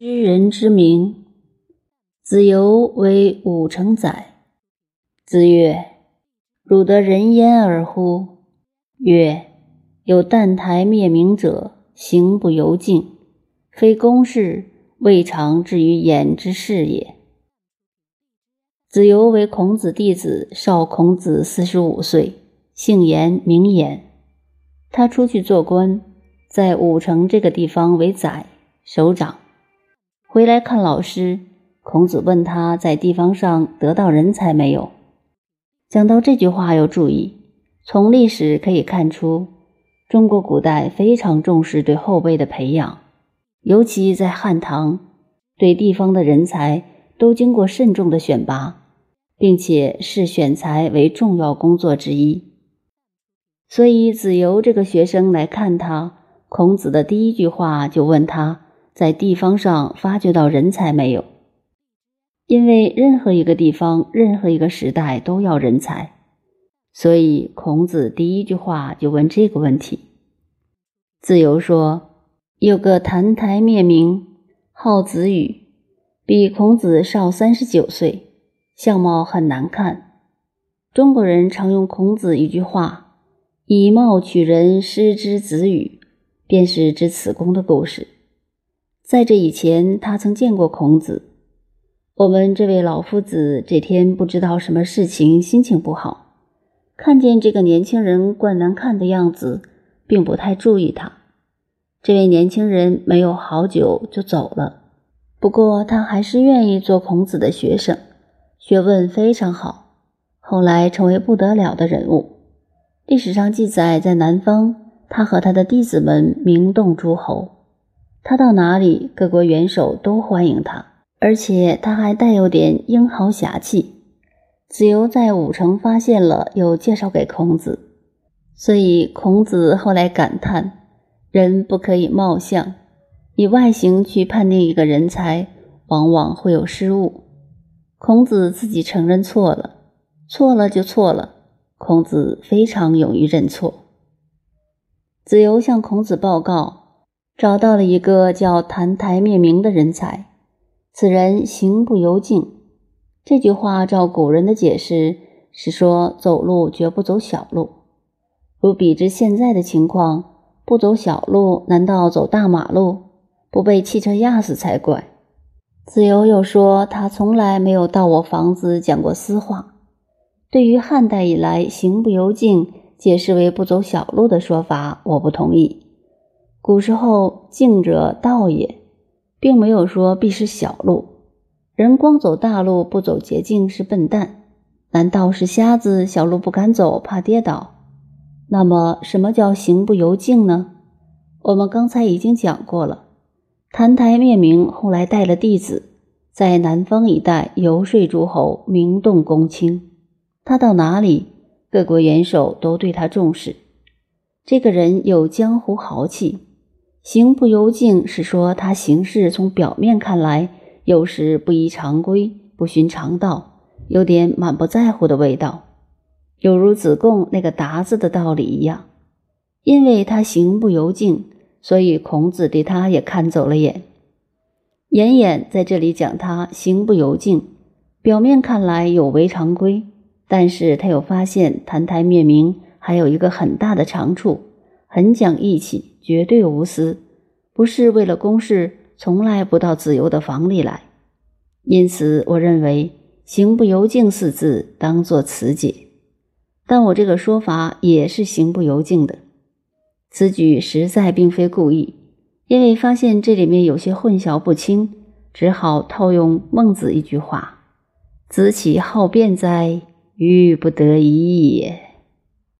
知人之名。子游为武成宰。子曰：“汝得人焉而乎？”曰：“有澹台灭明者，行不由径，非公事，未尝至于言之事也。”子游为孔子弟子，少孔子四十五岁，姓颜，名颜。他出去做官，在武城这个地方为宰首长。回来看老师，孔子问他在地方上得到人才没有？讲到这句话要注意，从历史可以看出，中国古代非常重视对后辈的培养，尤其在汉唐，对地方的人才都经过慎重的选拔，并且视选才为重要工作之一。所以子游这个学生来看他，孔子的第一句话就问他。在地方上发掘到人才没有？因为任何一个地方、任何一个时代都要人才，所以孔子第一句话就问这个问题。子游说：“有个澹台灭明，号子羽，比孔子少三十九岁，相貌很难看。中国人常用孔子一句话‘以貌取人’，失之子羽，便是指此公的故事。”在这以前，他曾见过孔子。我们这位老夫子这天不知道什么事情，心情不好，看见这个年轻人怪难看的样子，并不太注意他。这位年轻人没有好久就走了，不过他还是愿意做孔子的学生，学问非常好，后来成为不得了的人物。历史上记载，在南方，他和他的弟子们名动诸侯。他到哪里，各国元首都欢迎他，而且他还带有点英豪侠气。子游在武城发现了，又介绍给孔子，所以孔子后来感叹：人不可以貌相，以外形去判定一个人才，往往会有失误。孔子自己承认错了，错了就错了。孔子非常勇于认错。子游向孔子报告。找到了一个叫澹台灭明的人才，此人行不由径。这句话照古人的解释是说，走路绝不走小路。如比之现在的情况，不走小路，难道走大马路？不被汽车压死才怪。子游又说，他从来没有到我房子讲过私话。对于汉代以来行不由径解释为不走小路的说法，我不同意。古时候，径者道也，并没有说必是小路。人光走大路不走捷径是笨蛋。难道是瞎子？小路不敢走，怕跌倒。那么，什么叫行不由径呢？我们刚才已经讲过了。澹台灭明后来带了弟子，在南方一带游说诸侯，名动公卿。他到哪里，各国元首都对他重视。这个人有江湖豪气。行不由境是说他行事从表面看来，有时不依常规，不循常道，有点满不在乎的味道，有如子贡那个达字的道理一样。因为他行不由境，所以孔子对他也看走了眼。颜颜在这里讲他行不由境，表面看来有违常规，但是他又发现澹台灭明还有一个很大的长处，很讲义气。绝对无私，不是为了公事，从来不到子游的房里来。因此，我认为“行不由径”四字当作词解。但我这个说法也是行不由径的。此举实在并非故意，因为发现这里面有些混淆不清，只好套用孟子一句话：“子岂好辩哉？欲不得已也。”